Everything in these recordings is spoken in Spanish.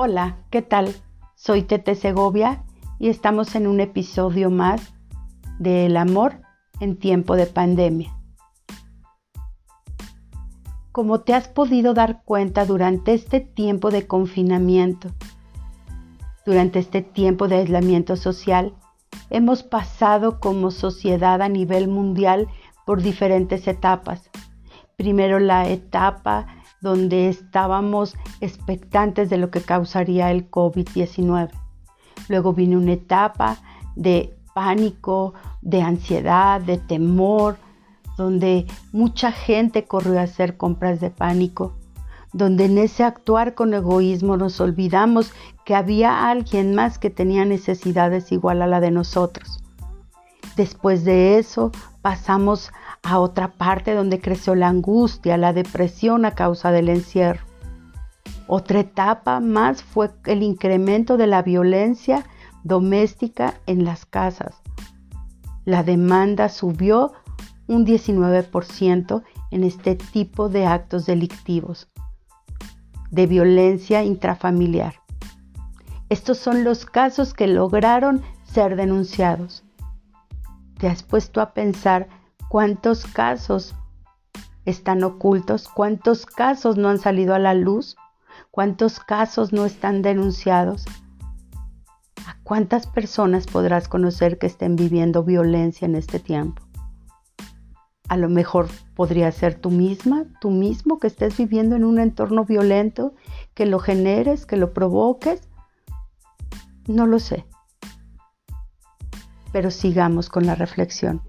Hola, ¿qué tal? Soy Tete Segovia y estamos en un episodio más de El amor en tiempo de pandemia. Como te has podido dar cuenta durante este tiempo de confinamiento, durante este tiempo de aislamiento social, hemos pasado como sociedad a nivel mundial por diferentes etapas. Primero la etapa donde estábamos expectantes de lo que causaría el COVID-19. Luego vino una etapa de pánico, de ansiedad, de temor, donde mucha gente corrió a hacer compras de pánico, donde en ese actuar con egoísmo nos olvidamos que había alguien más que tenía necesidades igual a la de nosotros. Después de eso pasamos a otra parte donde creció la angustia, la depresión a causa del encierro. Otra etapa más fue el incremento de la violencia doméstica en las casas. La demanda subió un 19% en este tipo de actos delictivos de violencia intrafamiliar. Estos son los casos que lograron ser denunciados. ¿Te has puesto a pensar cuántos casos están ocultos? ¿Cuántos casos no han salido a la luz? ¿Cuántos casos no están denunciados? ¿A cuántas personas podrás conocer que estén viviendo violencia en este tiempo? A lo mejor podría ser tú misma, tú mismo que estés viviendo en un entorno violento, que lo generes, que lo provoques. No lo sé. Pero sigamos con la reflexión.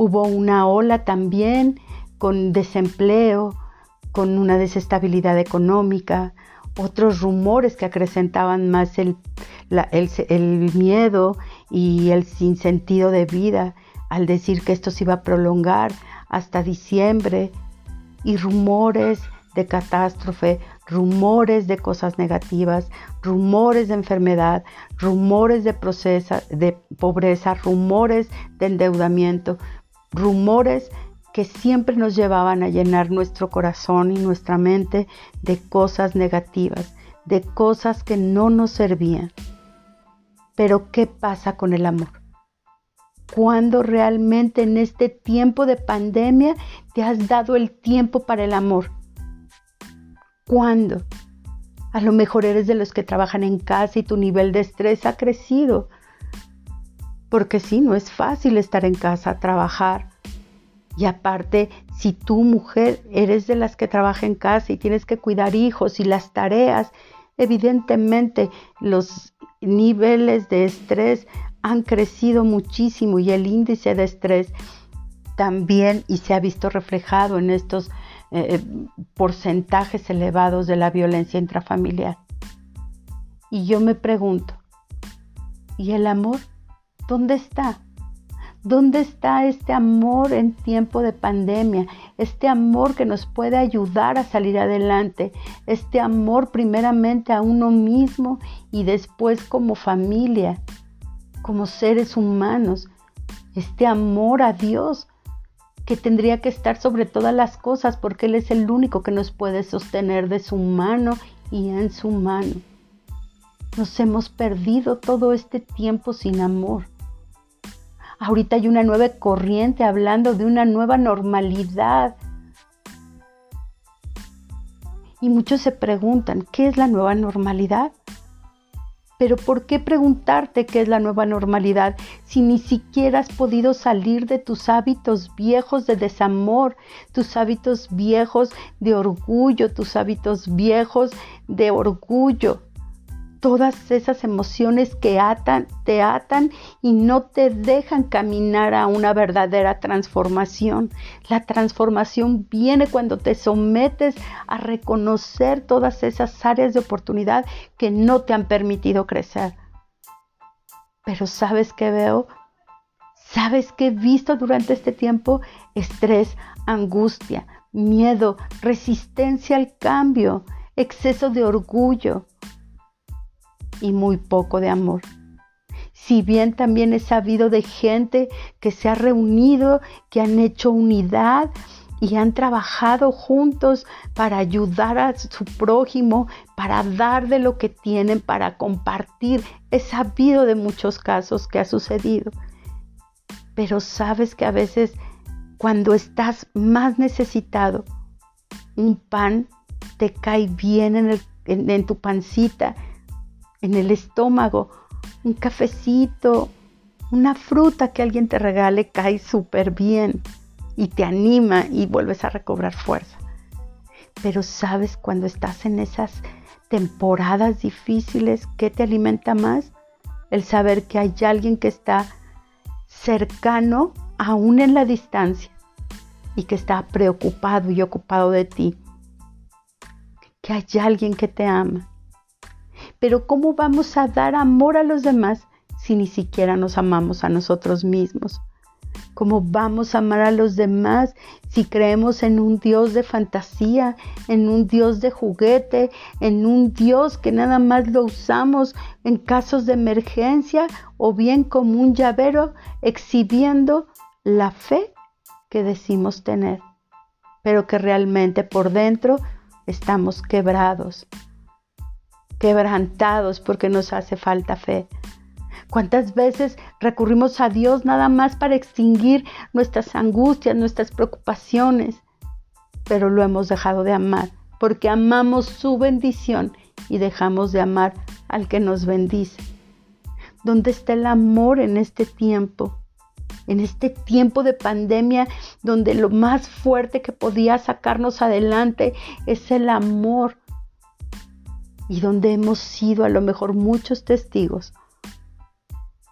Hubo una ola también con desempleo, con una desestabilidad económica, otros rumores que acrecentaban más el, miedo y el sinsentido de vida al decir que esto se iba a prolongar hasta diciembre y rumores de catástrofe, rumores de cosas negativas, rumores de enfermedad, rumores de, de pobreza, rumores de endeudamiento, rumores que siempre nos llevaban a llenar nuestro corazón y nuestra mente de cosas negativas, de cosas que no nos servían. Pero ¿qué pasa con el amor? ¿Cuándo realmente en este tiempo de pandemia te has dado el tiempo para el amor? ¿Cuándo? A lo mejor eres de los que trabajan en casa y tu nivel de estrés ha crecido. Porque sí, no es fácil estar en casa, trabajar. Y aparte, si tú mujer eres de las que trabaja en casa y tienes que cuidar hijos y las tareas, evidentemente los niveles de estrés han crecido muchísimo y el índice de estrés también y se ha visto reflejado en estos eh, porcentajes elevados de la violencia intrafamiliar. Y yo me pregunto, ¿y el amor? ¿Dónde está? ¿Dónde está este amor en tiempo de pandemia? Este amor que nos puede ayudar a salir adelante. Este amor primeramente a uno mismo y después como familia como seres humanos, este amor a Dios que tendría que estar sobre todas las cosas porque Él es el único que nos puede sostener de su mano y en su mano. Nos hemos perdido todo este tiempo sin amor. Ahorita hay una nueva corriente hablando de una nueva normalidad. Y muchos se preguntan, ¿qué es la nueva normalidad? Pero ¿por qué preguntarte qué es la nueva normalidad si ni siquiera has podido salir de tus hábitos viejos de desamor, tus hábitos viejos de orgullo, tus hábitos viejos de orgullo? Todas esas emociones que atan, te atan y no te dejan caminar a una verdadera transformación. La transformación viene cuando te sometes a reconocer todas esas áreas de oportunidad que no te han permitido crecer. Pero ¿sabes qué veo? ¿Sabes qué he visto durante este tiempo? Estrés, angustia, miedo, resistencia al cambio, exceso de orgullo, y muy poco de amor. Si bien también he sabido de gente que se ha reunido, que han hecho unidad y han trabajado juntos para ayudar a su prójimo, para dar de lo que tienen, para compartir. He sabido de muchos casos que ha sucedido. Pero sabes que a veces cuando estás más necesitado, un pan te cae bien en, en tu pancita, en el estómago, un cafecito, una fruta que alguien te regale cae súper bien y te anima y vuelves a recobrar fuerza. Pero sabes cuando estás en esas temporadas difíciles, ¿qué te alimenta más? El saber que hay alguien que está cercano aún en la distancia y que está preocupado y ocupado de ti. Que hay alguien que te ama. Pero ¿cómo vamos a dar amor a los demás si ni siquiera nos amamos a nosotros mismos? ¿Cómo vamos a amar a los demás si creemos en un Dios de fantasía, en un Dios de juguete, en un Dios que nada más lo usamos en casos de emergencia o bien como un llavero exhibiendo la fe que decimos tener, pero que realmente por dentro estamos quebrados, quebrantados porque nos hace falta fe? ¿Cuántas veces recurrimos a Dios nada más para extinguir nuestras angustias, nuestras preocupaciones? Pero lo hemos dejado de amar porque amamos su bendición y dejamos de amar al que nos bendice. ¿Dónde está el amor en este tiempo? En este tiempo de pandemia donde lo más fuerte que podía sacarnos adelante es el amor y donde hemos sido a lo mejor muchos testigos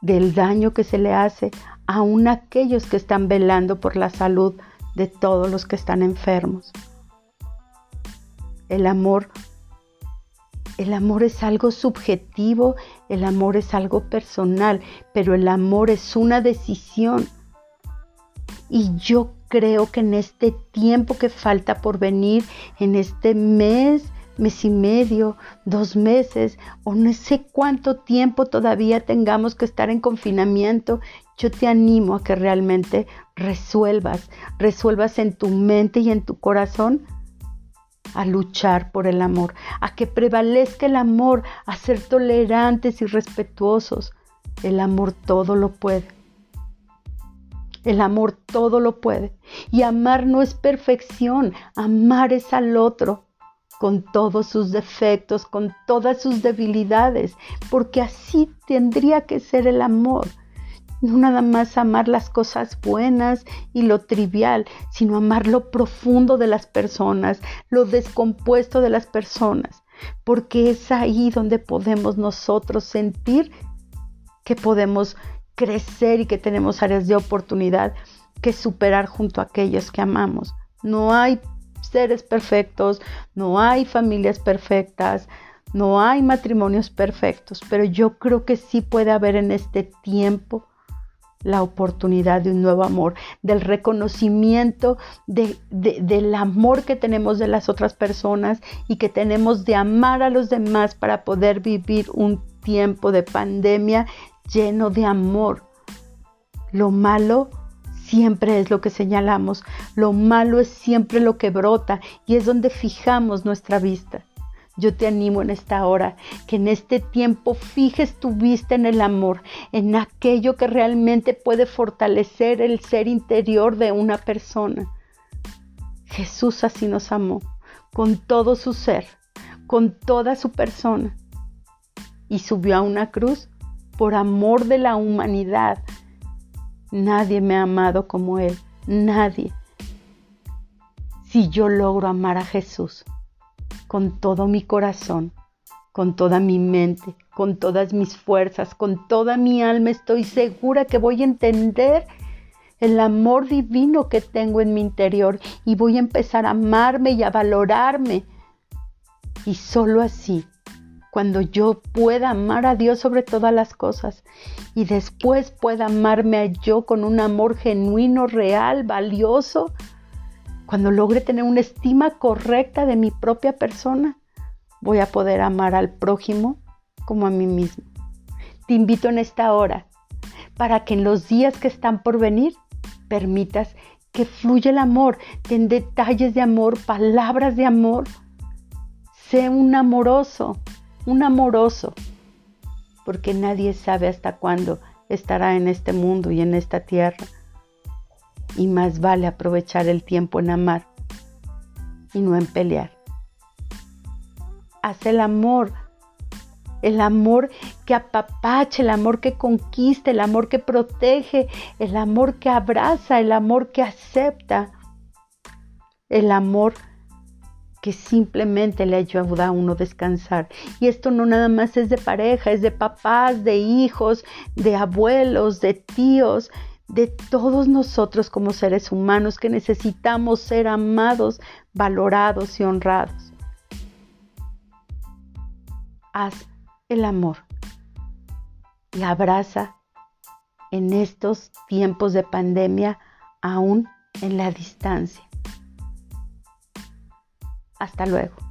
del daño que se le hace aún a aquellos que están velando por la salud de todos los que están enfermos. El amor el amor es algo subjetivo, el amor es algo personal, pero el amor es una decisión. Y yo creo que en este tiempo que falta por venir, en este mes mes y medio, dos meses o no sé cuánto tiempo todavía tengamos que estar en confinamiento, yo te animo a que realmente resuelvas, resuelvas en tu mente y en tu corazón a luchar por el amor, a que prevalezca el amor, a ser tolerantes y respetuosos. El amor todo lo puede. El amor todo lo puede. Y amar no es perfección, amar es al otro con todos sus defectos, con todas sus debilidades, porque así tendría que ser el amor. No nada más amar las cosas buenas y lo trivial, sino amar lo profundo de las personas, lo descompuesto de las personas, porque es ahí donde podemos nosotros sentir que podemos crecer y que tenemos áreas de oportunidad que superar junto a aquellos que amamos. No hay seres perfectos, no hay familias perfectas, no hay matrimonios perfectos, pero yo creo que sí puede haber en este tiempo la oportunidad de un nuevo amor, del reconocimiento del amor que tenemos de las otras personas y que tenemos de amar a los demás para poder vivir un tiempo de pandemia lleno de amor. Lo malo siempre es lo que señalamos, lo malo es siempre lo que brota y es donde fijamos nuestra vista. Yo te animo en esta hora que en este tiempo fijes tu vista en el amor, en aquello que realmente puede fortalecer el ser interior de una persona. Jesús así nos amó, con todo su ser, con toda su persona, y subió a una cruz por amor de la humanidad, Nadie me ha amado como Él, nadie. Si yo logro amar a Jesús con todo mi corazón, con toda mi mente, con todas mis fuerzas, con toda mi alma, estoy segura que voy a entender el amor divino que tengo en mi interior y voy a empezar a amarme y a valorarme. Y solo así cuando yo pueda amar a Dios sobre todas las cosas y después pueda amarme a yo con un amor genuino, real, valioso, cuando logre tener una estima correcta de mi propia persona, voy a poder amar al prójimo como a mí mismo. Te invito en esta hora para que en los días que están por venir permitas que fluye el amor, ten detalles de amor, palabras de amor. Sé un amoroso, un amoroso, porque nadie sabe hasta cuándo estará en este mundo y en esta tierra. Y más vale aprovechar el tiempo en amar y no en pelear. Haz el amor, el amor que apapache, el amor que conquista, el amor que protege, el amor que abraza, el amor que acepta, el amor que simplemente le ayuda a uno descansar. Y esto no nada más es de pareja, es de papás, de hijos, de abuelos, de tíos, de todos nosotros como seres humanos que necesitamos ser amados, valorados y honrados. Haz el amor y abraza en estos tiempos de pandemia aún en la distancia. Hasta luego.